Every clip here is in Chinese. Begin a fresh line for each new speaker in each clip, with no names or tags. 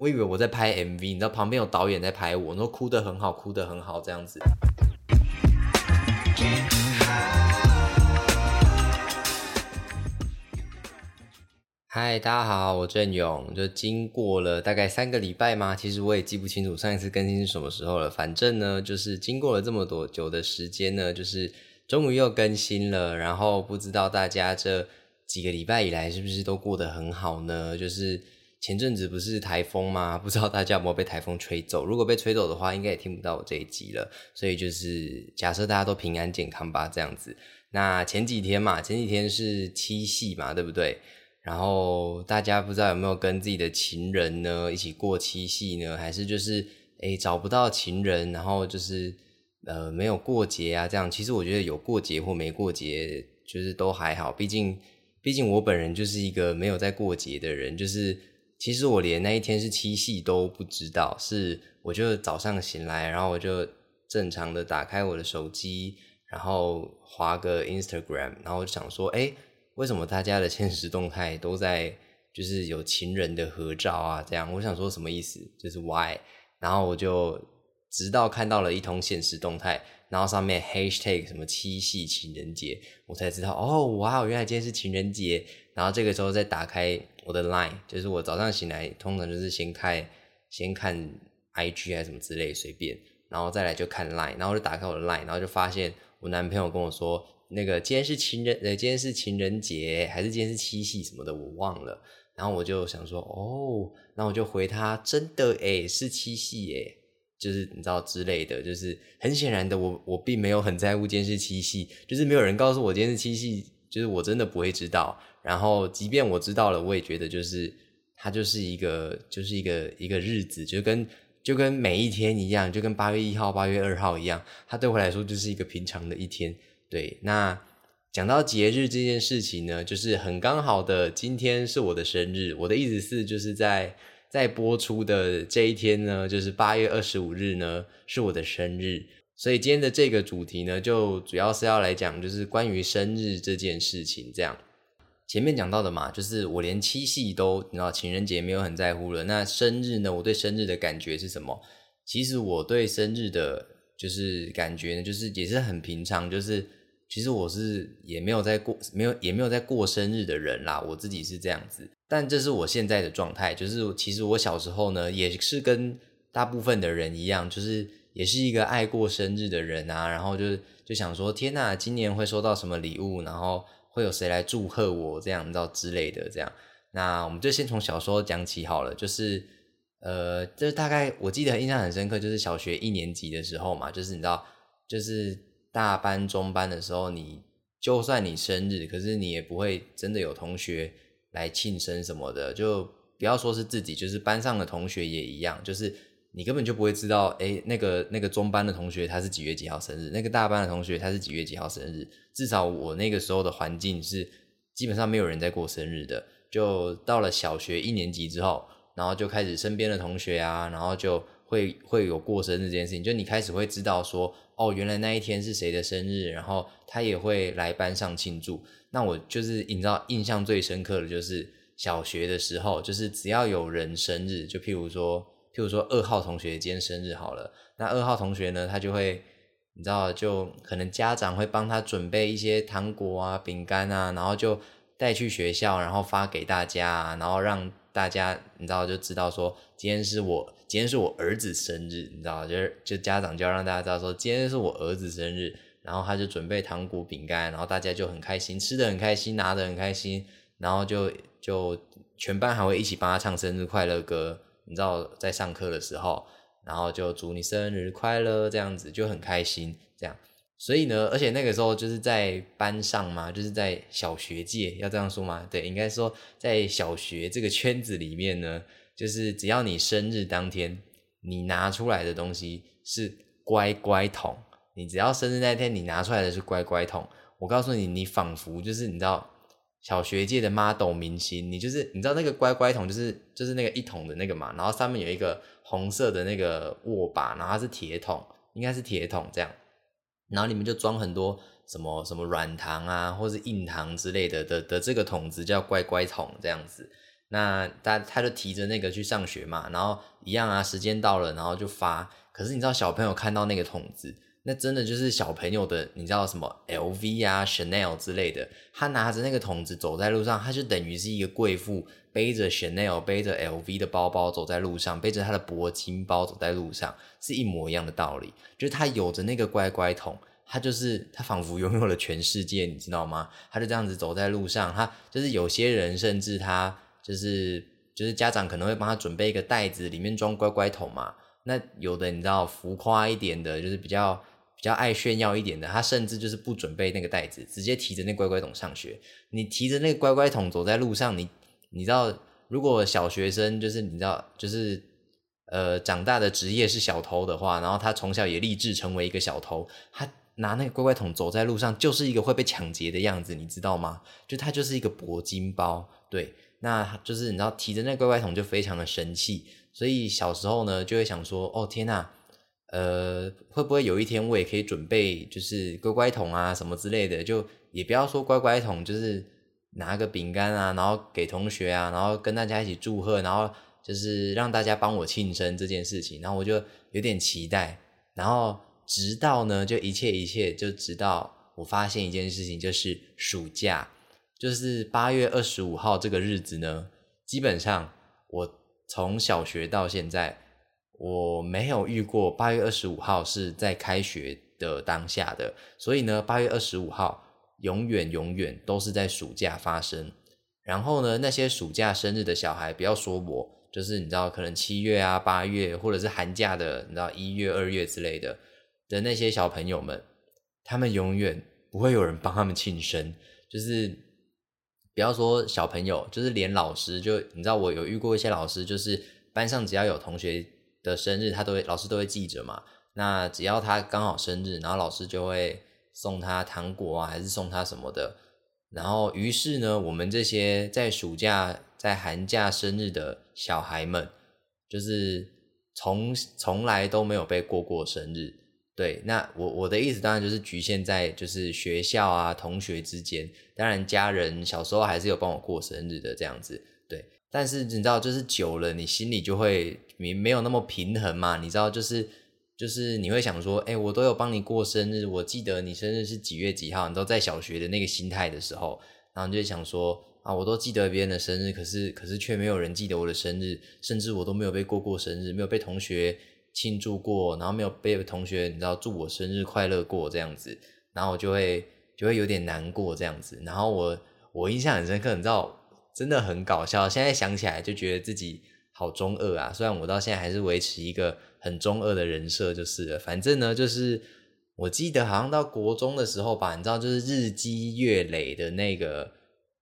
我以为我在拍 MV，你知道旁边有导演在拍我，然后哭得很好，哭得很好这样子。嗨，大家好，我郑勇。就经过了大概三个礼拜嘛，其实我也记不清楚上一次更新是什么时候了。反正呢，就是经过了这么多久的时间呢，就是终于又更新了。然后不知道大家这几个礼拜以来是不是都过得很好呢？就是前阵子不是台风吗？不知道大家有没有被台风吹走？如果被吹走的话，应该也听不到我这一集了。所以就是假设大家都平安健康吧，这样子。那前几天嘛，前几天是七夕嘛，对不对？然后大家不知道有没有跟自己的情人呢一起过七夕呢？还是就是诶找不到情人，然后就是呃没有过节啊？这样其实我觉得有过节或没过节，就是都还好。毕竟毕竟我本人就是一个没有在过节的人，就是其实我连那一天是七夕都不知道。是我就早上醒来，然后我就正常的打开我的手机，然后划个 Instagram，然后就想说，哎。为什么大家的现实动态都在就是有情人的合照啊？这样，我想说什么意思？就是 why？然后我就直到看到了一通现实动态，然后上面 hashtag 什么七夕情人节，我才知道哦，哇，原来今天是情人节。然后这个时候再打开我的 line，就是我早上醒来通常就是先看先看 IG 还是什么之类随便，然后再来就看 line，然后就打开我的 line，然后就发现我男朋友跟我说。那个今天是情人，呃，今天是情人节，还是今天是七夕什么的，我忘了。然后我就想说，哦，那我就回他，真的诶是七夕诶就是你知道之类的，就是很显然的，我我并没有很在乎今天是七夕，就是没有人告诉我今天是七夕，就是我真的不会知道。然后即便我知道了，我也觉得就是它就是一个就是一个一个日子，就跟就跟每一天一样，就跟八月一号、八月二号一样，它对我来说就是一个平常的一天。对，那讲到节日这件事情呢，就是很刚好的，今天是我的生日。我的意思是，就是在在播出的这一天呢，就是八月二十五日呢，是我的生日。所以今天的这个主题呢，就主要是要来讲，就是关于生日这件事情。这样前面讲到的嘛，就是我连七夕都，你知道情人节没有很在乎了。那生日呢，我对生日的感觉是什么？其实我对生日的，就是感觉呢，就是也是很平常，就是。其实我是也没有在过，没有也没有在过生日的人啦。我自己是这样子，但这是我现在的状态。就是其实我小时候呢，也是跟大部分的人一样，就是也是一个爱过生日的人啊。然后就是就想说，天呐，今年会收到什么礼物？然后会有谁来祝贺我？这样你知道之类的。这样，那我们就先从小时候讲起好了。就是呃，就是大概我记得印象很深刻，就是小学一年级的时候嘛，就是你知道，就是。大班、中班的时候，你就算你生日，可是你也不会真的有同学来庆生什么的。就不要说是自己，就是班上的同学也一样，就是你根本就不会知道，哎，那个那个中班的同学他是几月几号生日，那个大班的同学他是几月几号生日。至少我那个时候的环境是基本上没有人在过生日的。就到了小学一年级之后，然后就开始身边的同学啊，然后就会会有过生日这件事情，就你开始会知道说。哦，原来那一天是谁的生日，然后他也会来班上庆祝。那我就是你知道，印象最深刻的就是小学的时候，就是只要有人生日，就譬如说，譬如说二号同学今天生日好了，那二号同学呢，他就会你知道，就可能家长会帮他准备一些糖果啊、饼干啊，然后就带去学校，然后发给大家，然后让大家你知道就知道说今天是我。今天是我儿子生日，你知道就是就家长就要让大家知道说今天是我儿子生日，然后他就准备糖果饼干，然后大家就很开心，吃的很开心，拿的很开心，然后就就全班还会一起帮他唱生日快乐歌，你知道在上课的时候，然后就祝你生日快乐这样子就很开心这样，所以呢，而且那个时候就是在班上嘛，就是在小学界要这样说吗？对，应该说在小学这个圈子里面呢。就是只要你生日当天，你拿出来的东西是乖乖桶。你只要生日那天，你拿出来的是乖乖桶。我告诉你，你仿佛就是你知道小学界的 model 明星。你就是你知道那个乖乖桶，就是就是那个一桶的那个嘛。然后上面有一个红色的那个握把，然后它是铁桶，应该是铁桶这样。然后里面就装很多什么什么软糖啊，或是硬糖之类的的的这个桶子叫乖乖桶这样子。那他他就提着那个去上学嘛，然后一样啊，时间到了，然后就发。可是你知道小朋友看到那个桶子，那真的就是小朋友的，你知道什么 LV 啊、Chanel 之类的，他拿着那个桶子走在路上，他就等于是一个贵妇背着 Chanel、背着 LV 的包包走在路上，背着他的铂金包走在路上，是一模一样的道理。就是他有着那个乖乖桶，他就是他仿佛拥有了全世界，你知道吗？他就这样子走在路上，他就是有些人甚至他就是就是家长可能会帮他准备一个袋子，里面装乖乖桶嘛。那有的你知道浮夸一点的，就是比较比较爱炫耀一点的，他甚至就是不准备那个袋子，直接提着那乖乖桶上学。你提着那个乖乖桶走在路上，你你知道，如果小学生就是你知道，就是呃长大的职业是小偷的话，然后他从小也立志成为一个小偷，他拿那个乖乖桶走在路上，就是一个会被抢劫的样子，你知道吗？就他就是一个铂金包，对，那就是你知道提着那乖乖桶就非常的神气。所以小时候呢，就会想说，哦天呐，呃，会不会有一天我也可以准备就是乖乖桶啊什么之类的？就也不要说乖乖桶，就是拿个饼干啊，然后给同学啊，然后跟大家一起祝贺，然后就是让大家帮我庆生这件事情。然后我就有点期待。然后直到呢，就一切一切，就直到我发现一件事情，就是暑假，就是八月二十五号这个日子呢，基本上我。从小学到现在，我没有遇过八月二十五号是在开学的当下的，所以呢，八月二十五号永远永远都是在暑假发生。然后呢，那些暑假生日的小孩，不要说我，就是你知道，可能七月啊、八月，或者是寒假的，你知道一月、二月之类的的那些小朋友们，他们永远不会有人帮他们庆生，就是。不要说小朋友，就是连老师，就你知道，我有遇过一些老师，就是班上只要有同学的生日，他都会老师都会记着嘛。那只要他刚好生日，然后老师就会送他糖果啊，还是送他什么的。然后于是呢，我们这些在暑假、在寒假生日的小孩们，就是从从来都没有被过过生日。对，那我我的意思当然就是局限在就是学校啊同学之间，当然家人小时候还是有帮我过生日的这样子，对。但是你知道，就是久了，你心里就会没没有那么平衡嘛？你知道，就是就是你会想说，哎，我都有帮你过生日，我记得你生日是几月几号，你都在小学的那个心态的时候，然后你就想说啊，我都记得别人的生日，可是可是却没有人记得我的生日，甚至我都没有被过过生日，没有被同学。庆祝过，然后没有被同学你知道祝我生日快乐过这样子，然后我就会就会有点难过这样子。然后我我印象很深刻，你知道真的很搞笑。现在想起来就觉得自己好中二啊！虽然我到现在还是维持一个很中二的人设就是了。反正呢，就是我记得好像到国中的时候吧，你知道就是日积月累的那个，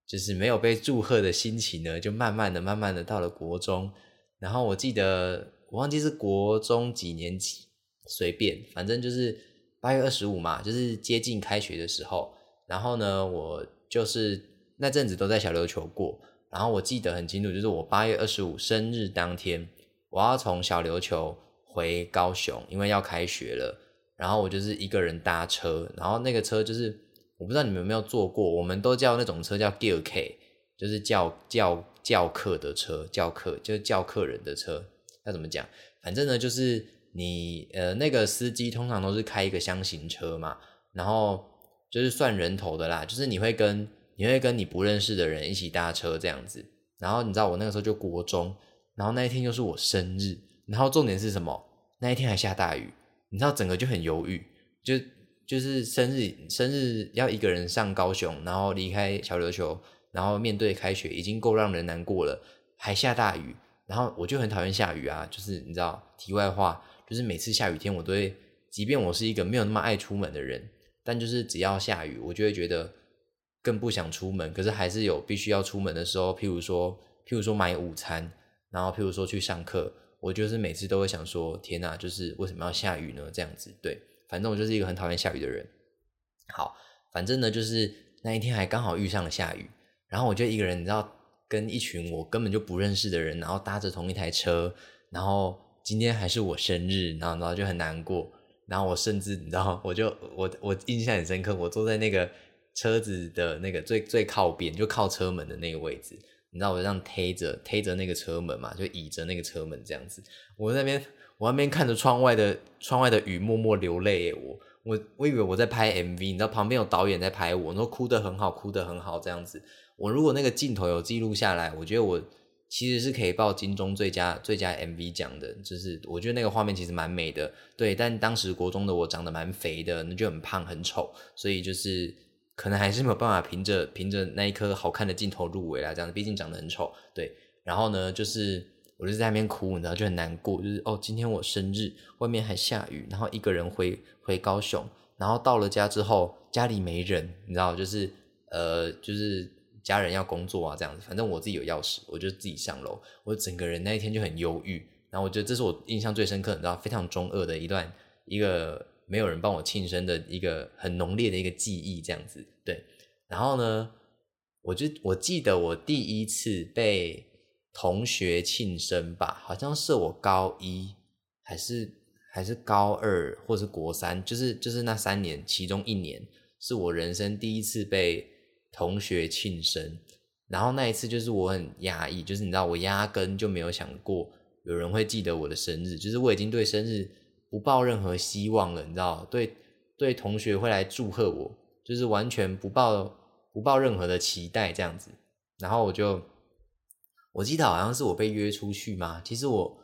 就是没有被祝贺的心情呢，就慢慢的、慢慢的到了国中。然后我记得。我忘记是国中几年级，随便，反正就是八月二十五嘛，就是接近开学的时候。然后呢，我就是那阵子都在小琉球过。然后我记得很清楚，就是我八月二十五生日当天，我要从小琉球回高雄，因为要开学了。然后我就是一个人搭车，然后那个车就是我不知道你们有没有坐过，我们都叫那种车叫 Gear K，就是叫叫叫客的车，叫客就是叫客人的车。要怎么讲？反正呢，就是你呃，那个司机通常都是开一个箱型车嘛，然后就是算人头的啦，就是你会跟你会跟你不认识的人一起搭车这样子。然后你知道我那个时候就国中，然后那一天又是我生日，然后重点是什么？那一天还下大雨，你知道整个就很犹豫，就就是生日生日要一个人上高雄，然后离开小琉球，然后面对开学已经够让人难过了，还下大雨。然后我就很讨厌下雨啊，就是你知道，题外话，就是每次下雨天我都会，即便我是一个没有那么爱出门的人，但就是只要下雨，我就会觉得更不想出门。可是还是有必须要出门的时候，譬如说，譬如说买午餐，然后譬如说去上课，我就是每次都会想说，天哪，就是为什么要下雨呢？这样子，对，反正我就是一个很讨厌下雨的人。好，反正呢，就是那一天还刚好遇上了下雨，然后我就一个人，你知道。跟一群我根本就不认识的人，然后搭着同一台车，然后今天还是我生日，然后然后就很难过，然后我甚至你知道，我就我我印象很深刻，我坐在那个车子的那个最最靠边，就靠车门的那个位置，你知道我这样推着推着那个车门嘛，就倚着那个车门这样子。我那边我那边看着窗外的窗外的雨，默默流泪。我我我以为我在拍 MV，你知道旁边有导演在拍我，然后哭得很好，哭得很好这样子。我如果那个镜头有记录下来，我觉得我其实是可以报金钟最佳最佳 MV 奖的。就是我觉得那个画面其实蛮美的，对。但当时国中的我长得蛮肥的，那就很胖很丑，所以就是。可能还是没有办法凭着凭着那一颗好看的镜头入围啦，这样子，毕竟长得很丑。对，然后呢，就是我就在那边哭，你知道，就很难过，就是哦，今天我生日，外面还下雨，然后一个人回回高雄，然后到了家之后，家里没人，你知道，就是呃，就是家人要工作啊，这样子，反正我自己有钥匙，我就自己上楼，我整个人那一天就很忧郁，然后我觉得这是我印象最深刻，你知道，非常中二的一段一个。没有人帮我庆生的一个很浓烈的一个记忆，这样子对。然后呢，我就我记得我第一次被同学庆生吧，好像是我高一还是还是高二，或是国三，就是就是那三年其中一年，是我人生第一次被同学庆生。然后那一次就是我很压抑，就是你知道，我压根就没有想过有人会记得我的生日，就是我已经对生日。不抱任何希望了，你知道？对对，同学会来祝贺我，就是完全不抱不抱任何的期待这样子。然后我就，我记得好像是我被约出去嘛。其实我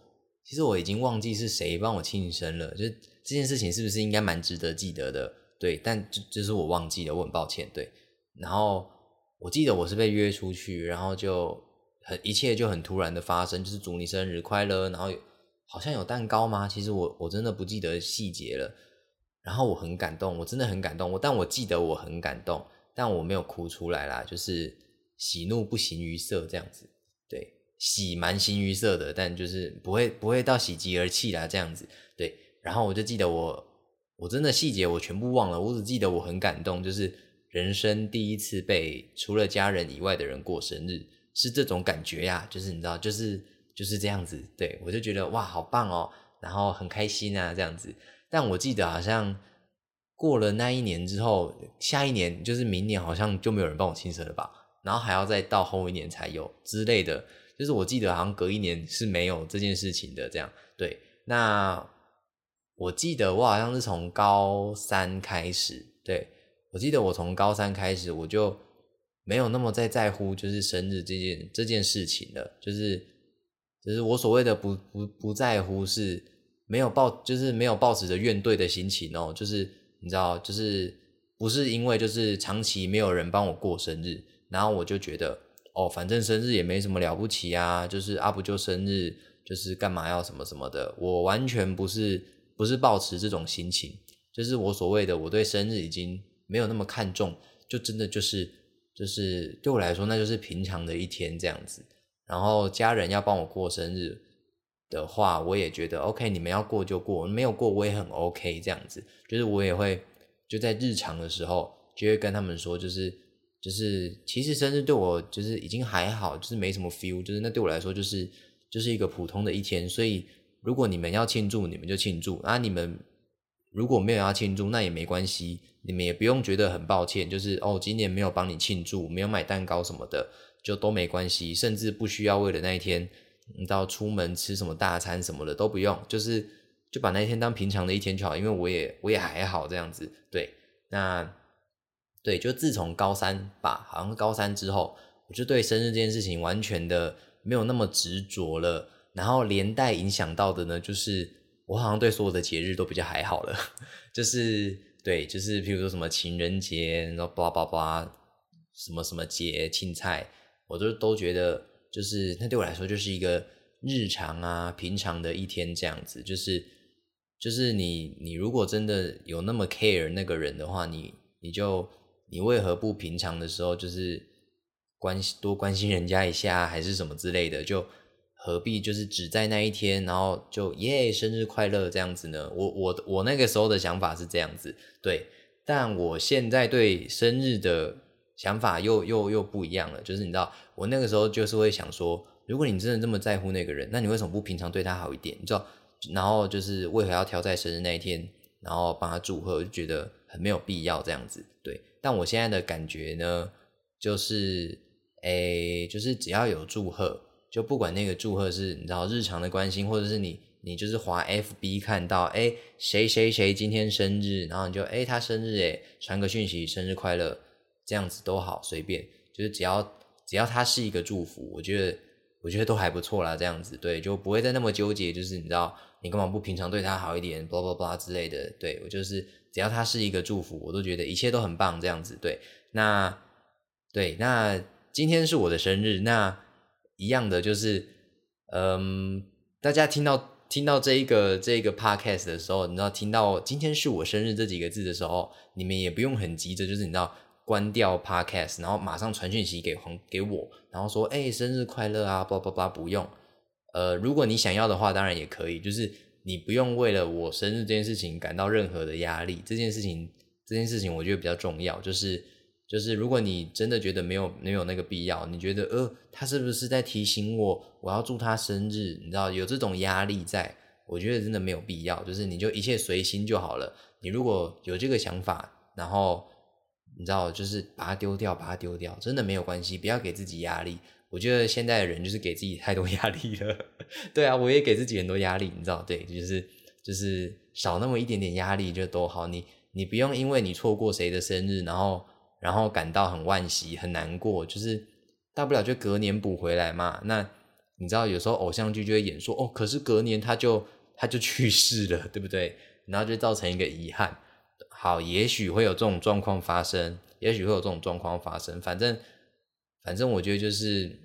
其实我已经忘记是谁帮我庆生了。就这件事情是不是应该蛮值得记得的？对，但就就是我忘记了，我很抱歉。对，然后我记得我是被约出去，然后就很一切就很突然的发生，就是祝你生日快乐，然后。好像有蛋糕吗？其实我我真的不记得细节了。然后我很感动，我真的很感动。我但我记得我很感动，但我没有哭出来啦。就是喜怒不形于色这样子。对，喜蛮形于色的，但就是不会不会到喜极而泣啦这样子。对，然后我就记得我我真的细节我全部忘了，我只记得我很感动，就是人生第一次被除了家人以外的人过生日，是这种感觉呀。就是你知道，就是。就是这样子，对我就觉得哇，好棒哦，然后很开心啊，这样子。但我记得好像过了那一年之后，下一年就是明年，好像就没有人帮我庆生了吧？然后还要再到后一年才有之类的。就是我记得好像隔一年是没有这件事情的，这样对。那我记得我好像是从高三开始，对我记得我从高三开始，我就没有那么在在乎就是生日这件这件事情了，就是。就是我所谓的不不不在乎，是没有抱，就是没有抱持着怨怼的心情哦。就是你知道，就是不是因为就是长期没有人帮我过生日，然后我就觉得哦，反正生日也没什么了不起啊，就是啊不就生日，就是干嘛要什么什么的。我完全不是不是抱持这种心情，就是我所谓的我对生日已经没有那么看重，就真的就是就是对我来说，那就是平常的一天这样子。然后家人要帮我过生日的话，我也觉得 OK，你们要过就过，没有过我也很 OK，这样子，就是我也会就在日常的时候就会跟他们说，就是就是其实生日对我就是已经还好，就是没什么 feel，就是那对我来说就是就是一个普通的一天，所以如果你们要庆祝，你们就庆祝啊，你们如果没有要庆祝，那也没关系，你们也不用觉得很抱歉，就是哦，今年没有帮你庆祝，没有买蛋糕什么的。就都没关系，甚至不需要为了那一天，你到出门吃什么大餐什么的都不用，就是就把那一天当平常的一天就好，因为我也我也还好这样子。对，那对，就自从高三吧，好像高三之后，我就对生日这件事情完全的没有那么执着了，然后连带影响到的呢，就是我好像对所有的节日都比较还好了，就是对，就是譬如说什么情人节，然后叭叭叭什么什么节庆菜。我都都觉得，就是那对我来说就是一个日常啊，平常的一天这样子。就是就是你你如果真的有那么 care 那个人的话，你你就你为何不平常的时候就是关心多关心人家一下，还是什么之类的？就何必就是只在那一天，然后就耶生日快乐这样子呢？我我我那个时候的想法是这样子，对。但我现在对生日的。想法又又又不一样了，就是你知道，我那个时候就是会想说，如果你真的这么在乎那个人，那你为什么不平常对他好一点？你知道，然后就是为何要挑在生日那一天，然后帮他祝贺，就觉得很没有必要这样子。对，但我现在的感觉呢，就是，诶，就是只要有祝贺，就不管那个祝贺是你知道日常的关心，或者是你你就是滑 FB 看到，哎，谁谁谁今天生日，然后你就哎他生日哎，传个讯息生日快乐，这样子都好随便，就是只要只要他是一个祝福，我觉得我觉得都还不错啦，这样子对，就不会再那么纠结，就是你知道你干嘛不平常对他好一点，巴拉巴拉之类的，对我就是只要他是一个祝福，我都觉得一切都很棒，这样子对，那对那。今天是我的生日，那一样的就是，嗯，大家听到听到这一个这一个 podcast 的时候，你知道听到今天是我生日这几个字的时候，你们也不用很急着，就是你知道关掉 podcast，然后马上传讯息给黄给我，然后说哎生日快乐啊，叭叭叭，不用。呃，如果你想要的话，当然也可以，就是你不用为了我生日这件事情感到任何的压力。这件事情这件事情我觉得比较重要，就是。就是如果你真的觉得没有没有那个必要，你觉得呃他是不是在提醒我我要祝他生日？你知道有这种压力在，我觉得真的没有必要。就是你就一切随心就好了。你如果有这个想法，然后你知道就是把它丢掉，把它丢掉，真的没有关系，不要给自己压力。我觉得现在的人就是给自己太多 压力了。对啊，我也给自己很多压力，你知道？对，就是就是少那么一点点压力就都好。你你不用因为你错过谁的生日，然后。然后感到很惋惜、很难过，就是大不了就隔年补回来嘛。那你知道有时候偶像剧就会演说哦，可是隔年他就他就去世了，对不对？然后就造成一个遗憾。好，也许会有这种状况发生，也许会有这种状况发生。反正反正我觉得就是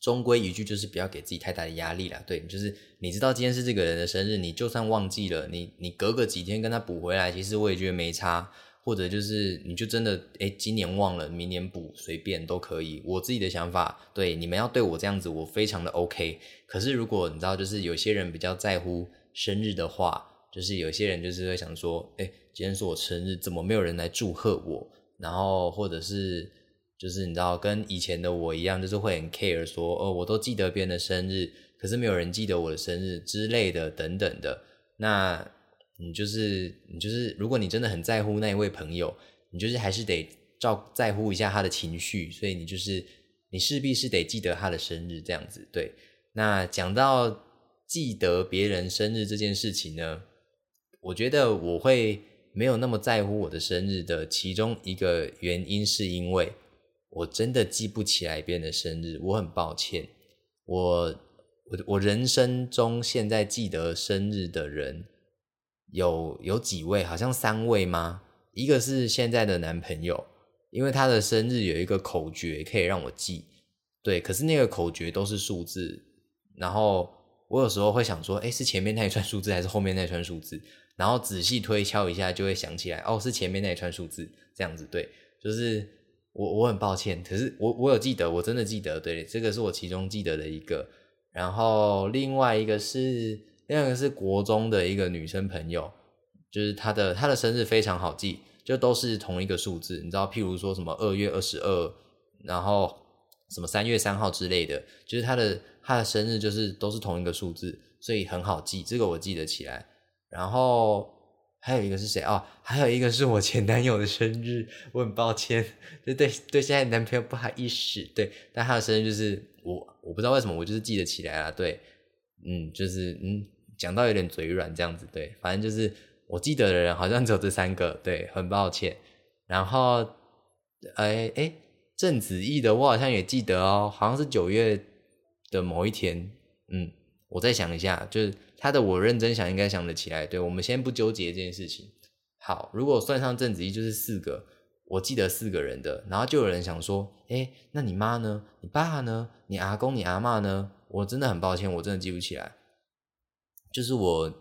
终归一句，就是不要给自己太大的压力啦。对，就是你知道今天是这个人的生日，你就算忘记了，你你隔个几天跟他补回来，其实我也觉得没差。或者就是你就真的哎，今年忘了，明年补，随便都可以。我自己的想法，对你们要对我这样子，我非常的 OK。可是如果你知道，就是有些人比较在乎生日的话，就是有些人就是会想说，哎，今天是我生日，怎么没有人来祝贺我？然后或者是就是你知道，跟以前的我一样，就是会很 care 说，哦，我都记得别人的生日，可是没有人记得我的生日之类的等等的。那你就是你就是，如果你真的很在乎那一位朋友，你就是还是得照在乎一下他的情绪，所以你就是你势必是得记得他的生日这样子。对，那讲到记得别人生日这件事情呢，我觉得我会没有那么在乎我的生日的其中一个原因，是因为我真的记不起来别人的生日，我很抱歉。我我我人生中现在记得生日的人。有有几位，好像三位吗？一个是现在的男朋友，因为他的生日有一个口诀可以让我记，对，可是那个口诀都是数字，然后我有时候会想说，哎，是前面那一串数字还是后面那串数字？然后仔细推敲一下，就会想起来，哦，是前面那一串数字，这样子，对，就是我我很抱歉，可是我我有记得，我真的记得，对，这个是我其中记得的一个，然后另外一个是。第二个是国中的一个女生朋友，就是她的她的生日非常好记，就都是同一个数字。你知道，譬如说什么二月二十二，然后什么三月三号之类的，就是她的她的生日就是都是同一个数字，所以很好记。这个我记得起来。然后还有一个是谁啊？还有一个是我前男友的生日，我很抱歉，对对对，现在男朋友不好意思。对，但他的生日就是我我不知道为什么我就是记得起来了。对，嗯，就是嗯。讲到有点嘴软这样子，对，反正就是我记得的人好像只有这三个，对，很抱歉。然后，哎哎，郑子毅的我好像也记得哦，好像是九月的某一天，嗯，我再想一下，就是他的我认真想应该想得起来。对，我们先不纠结这件事情。好，如果算上郑子毅就是四个，我记得四个人的。然后就有人想说，哎，那你妈呢？你爸呢？你阿公、你阿妈呢？我真的很抱歉，我真的记不起来。就是我，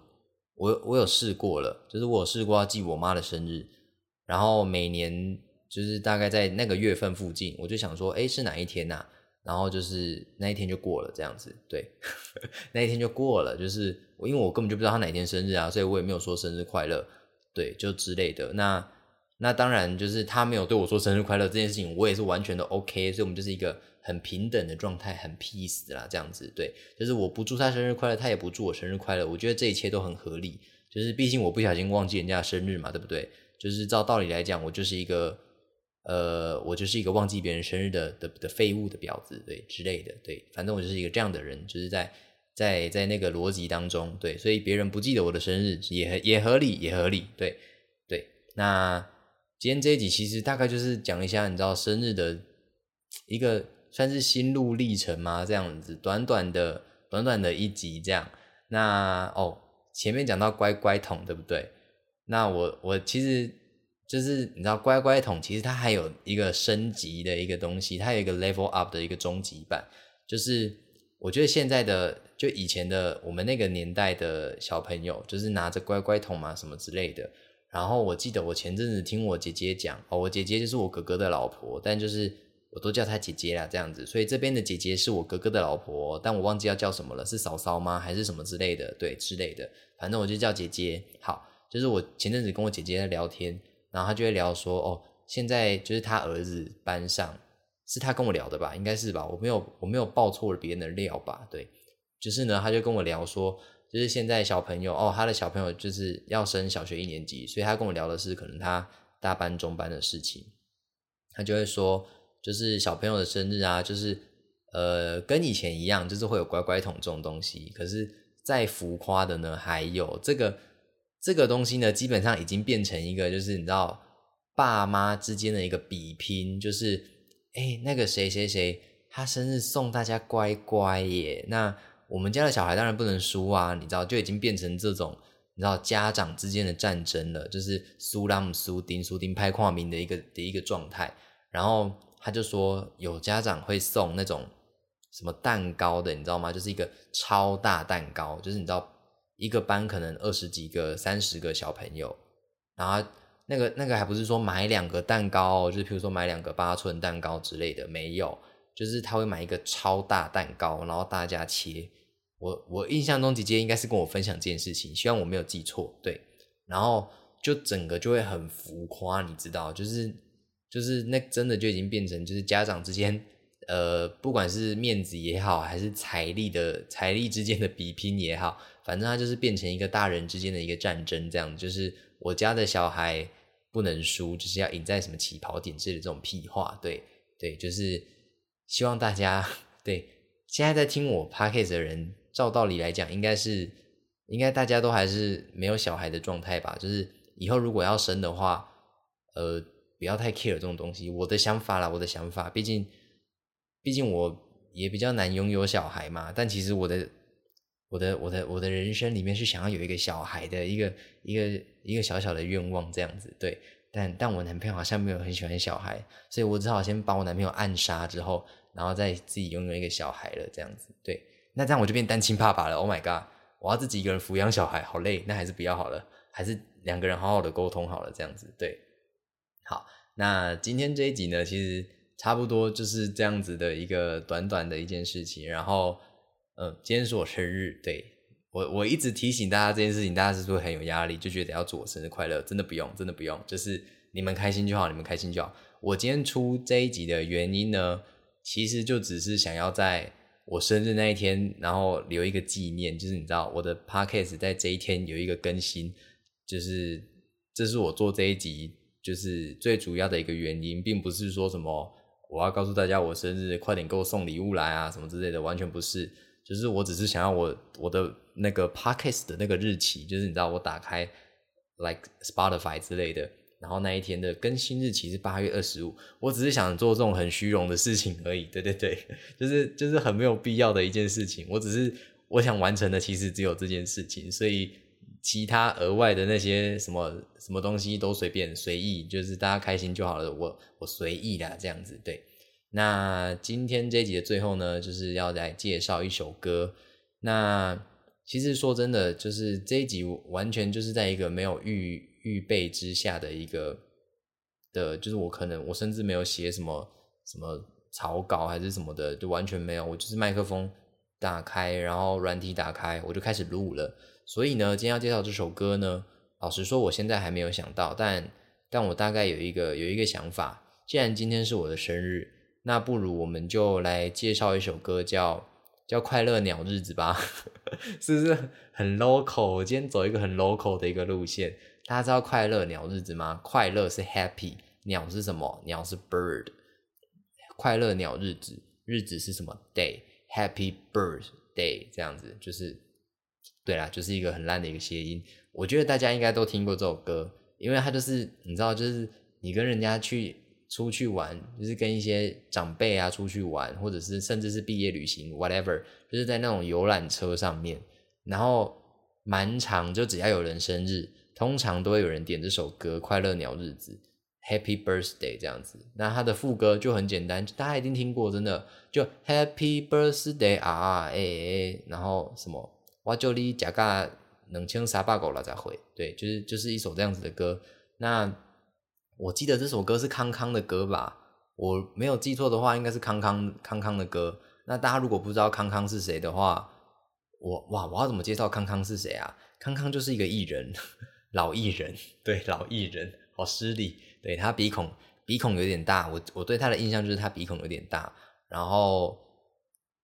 我我有试过了，就是我试过要记我妈的生日，然后每年就是大概在那个月份附近，我就想说，哎，是哪一天呐？然后就是那一天就过了，这样子，对，那一天就过了，就是因为我根本就不知道他哪天生日啊，所以我也没有说生日快乐，对，就之类的。那那当然就是他没有对我说生日快乐这件事情，我也是完全的 OK，所以我们就是一个。很平等的状态，很 peace 啦，这样子，对，就是我不祝他生日快乐，他也不祝我生日快乐，我觉得这一切都很合理，就是毕竟我不小心忘记人家生日嘛，对不对？就是照道理来讲，我就是一个呃，我就是一个忘记别人生日的的的废物的婊子，对之类的，对，反正我就是一个这样的人，就是在在在那个逻辑当中，对，所以别人不记得我的生日也也合理，也合理，对对。那今天这一集其实大概就是讲一下，你知道生日的一个算是心路历程吗？这样子，短短的短短的一集这样。那哦，前面讲到乖乖桶，对不对？那我我其实。就是你知道乖乖桶，其实它还有一个升级的一个东西，它有一个 level up 的一个终极版。就是我觉得现在的就以前的我们那个年代的小朋友，就是拿着乖乖桶嘛什么之类的。然后我记得我前阵子听我姐姐讲，哦，我姐姐就是我哥哥的老婆，但就是我都叫她姐姐啦这样子。所以这边的姐姐是我哥哥的老婆，但我忘记要叫什么了，是嫂嫂吗？还是什么之类的？对，之类的，反正我就叫姐姐。好，就是我前阵子跟我姐姐在聊天。然后她就会聊说，哦，现在就是她儿子班上，是她跟我聊的吧？应该是吧？我没有我没有报错了别人的料吧？对，就是呢，她就跟我聊说，就是现在小朋友，哦，他的小朋友就是要升小学一年级，所以他跟我聊的是可能他大班中班的事情。他就会说，就是小朋友的生日啊，就是呃，跟以前一样，就是会有乖乖桶这种东西。可是再浮夸的呢，还有这个。这个东西呢，基本上已经变成一个，就是你知道，爸妈之间的一个比拼，就是，哎，那个谁谁谁，他生日送大家乖乖耶，那我们家的小孩当然不能输啊，你知道，就已经变成这种，你知道，家长之间的战争了，就是苏拉姆苏丁苏丁拍跨名的一个的一个状态。然后他就说，有家长会送那种什么蛋糕的，你知道吗？就是一个超大蛋糕，就是你知道。一个班可能二十几个、三十个小朋友，然后那个那个还不是说买两个蛋糕，就是比如说买两个八寸蛋糕之类的，没有，就是他会买一个超大蛋糕，然后大家切。我我印象中姐姐应该是跟我分享这件事情，希望我没有记错，对。然后就整个就会很浮夸，你知道，就是就是那真的就已经变成就是家长之间，呃，不管是面子也好，还是财力的财力之间的比拼也好。反正他就是变成一个大人之间的一个战争，这样就是我家的小孩不能输，就是要赢在什么起跑点之类的这种屁话，对对，就是希望大家对现在在听我 podcast 的人，照道理来讲，应该是应该大家都还是没有小孩的状态吧，就是以后如果要生的话，呃，不要太 care 这种东西，我的想法啦，我的想法，毕竟毕竟我也比较难拥有小孩嘛，但其实我的。我的我的我的人生里面是想要有一个小孩的一个一个一个小小的愿望这样子，对，但但我男朋友好像没有很喜欢小孩，所以我只好先把我男朋友暗杀之后，然后再自己拥有一个小孩了这样子，对，那这样我就变单亲爸爸了。Oh my god，我要自己一个人抚养小孩，好累，那还是不要好了，还是两个人好好的沟通好了这样子，对，好，那今天这一集呢，其实差不多就是这样子的一个短短的一件事情，然后。嗯，今天是我生日，对我我一直提醒大家这件事情，大家是不是很有压力，就觉得要祝我生日快乐？真的不用，真的不用，就是你们开心就好，你们开心就好。我今天出这一集的原因呢，其实就只是想要在我生日那一天，然后留一个纪念，就是你知道我的 podcast 在这一天有一个更新，就是这是我做这一集就是最主要的一个原因，并不是说什么我要告诉大家我生日快点给我送礼物来啊什么之类的，完全不是。就是我只是想要我我的那个 podcast 的那个日期，就是你知道我打开 like Spotify 之类的，然后那一天的更新日期是八月二十五。我只是想做这种很虚荣的事情而已。对对对，就是就是很没有必要的一件事情。我只是我想完成的其实只有这件事情，所以其他额外的那些什么什么东西都随便随意，就是大家开心就好了。我我随意啦，这样子对。那今天这集的最后呢，就是要来介绍一首歌。那其实说真的，就是这一集完全就是在一个没有预预备之下的一个的，就是我可能我甚至没有写什么什么草稿还是什么的，就完全没有。我就是麦克风打开，然后软体打开，我就开始录了。所以呢，今天要介绍这首歌呢，老实说，我现在还没有想到，但但我大概有一个有一个想法。既然今天是我的生日。那不如我们就来介绍一首歌，叫叫《快乐鸟日子》吧，是不是很 local？我今天走一个很 local 的一个路线。大家知道《快乐鸟日子》吗？快乐是 happy，鸟是什么？鸟是 bird，快乐鸟日子，日子是什么？day，happy birthday，这样子就是，对啦，就是一个很烂的一个谐音。我觉得大家应该都听过这首歌，因为它就是你知道，就是你跟人家去出去玩，就是跟一些长辈啊出去玩，或者是甚至是毕业旅行，whatever，就是在那种游览车上面，然后蛮长就只要有人生日，通常都会有人点这首歌《快乐鸟日子》。Happy birthday 这样子，那它的副歌就很简单，大家一定听过，真的就 Happy birthday 啊，哎哎，然后什么，我叫你加个冷清沙巴狗了再回，对，就是就是一首这样子的歌。那我记得这首歌是康康的歌吧？我没有记错的话，应该是康康康康的歌。那大家如果不知道康康是谁的话，我哇，我要怎么介绍康康是谁啊？康康就是一个艺人，老艺人，对，老艺人，好失礼。对他鼻孔鼻孔有点大，我我对他的印象就是他鼻孔有点大，然后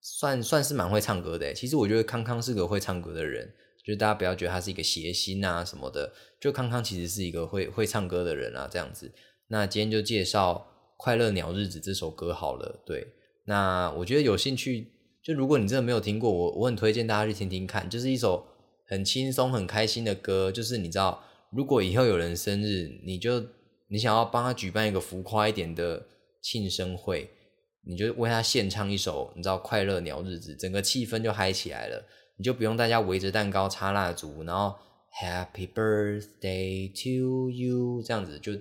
算算是蛮会唱歌的。其实我觉得康康是个会唱歌的人，就是大家不要觉得他是一个谐星啊什么的，就康康其实是一个会会唱歌的人啊这样子。那今天就介绍《快乐鸟日子》这首歌好了。对，那我觉得有兴趣，就如果你真的没有听过，我我很推荐大家去听听看，就是一首很轻松很开心的歌。就是你知道，如果以后有人生日，你就你想要帮他举办一个浮夸一点的庆生会，你就为他献唱一首，你知道《快乐鸟日子》，整个气氛就嗨起来了。你就不用大家围着蛋糕插蜡烛，然后 Happy Birthday to you 这样子，就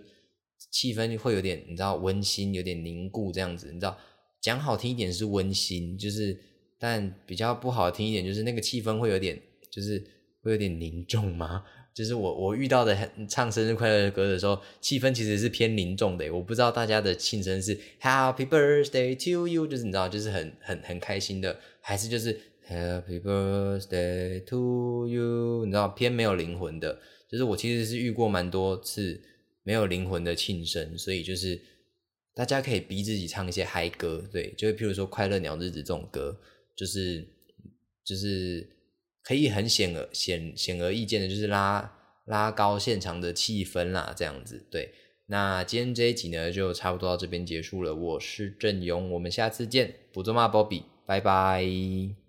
气氛会有点你知道温馨，有点凝固这样子。你知道讲好听一点是温馨，就是但比较不好听一点就是那个气氛会有点，就是会有点凝重吗？就是我我遇到的唱生日快乐的歌的时候，气氛其实是偏凝重的。我不知道大家的庆生是 Happy Birthday to you，就是你知道，就是很很很开心的，还是就是 Happy Birthday to you，你知道偏没有灵魂的。就是我其实是遇过蛮多次没有灵魂的庆生，所以就是大家可以逼自己唱一些嗨歌，对，就是譬如说快乐鸟日子这种歌，就是就是。可以很显而显显而易见的，就是拉拉高现场的气氛啦，这样子。对，那今天这一集呢，就差不多到这边结束了。我是郑勇，我们下次见，不做骂波比，拜拜。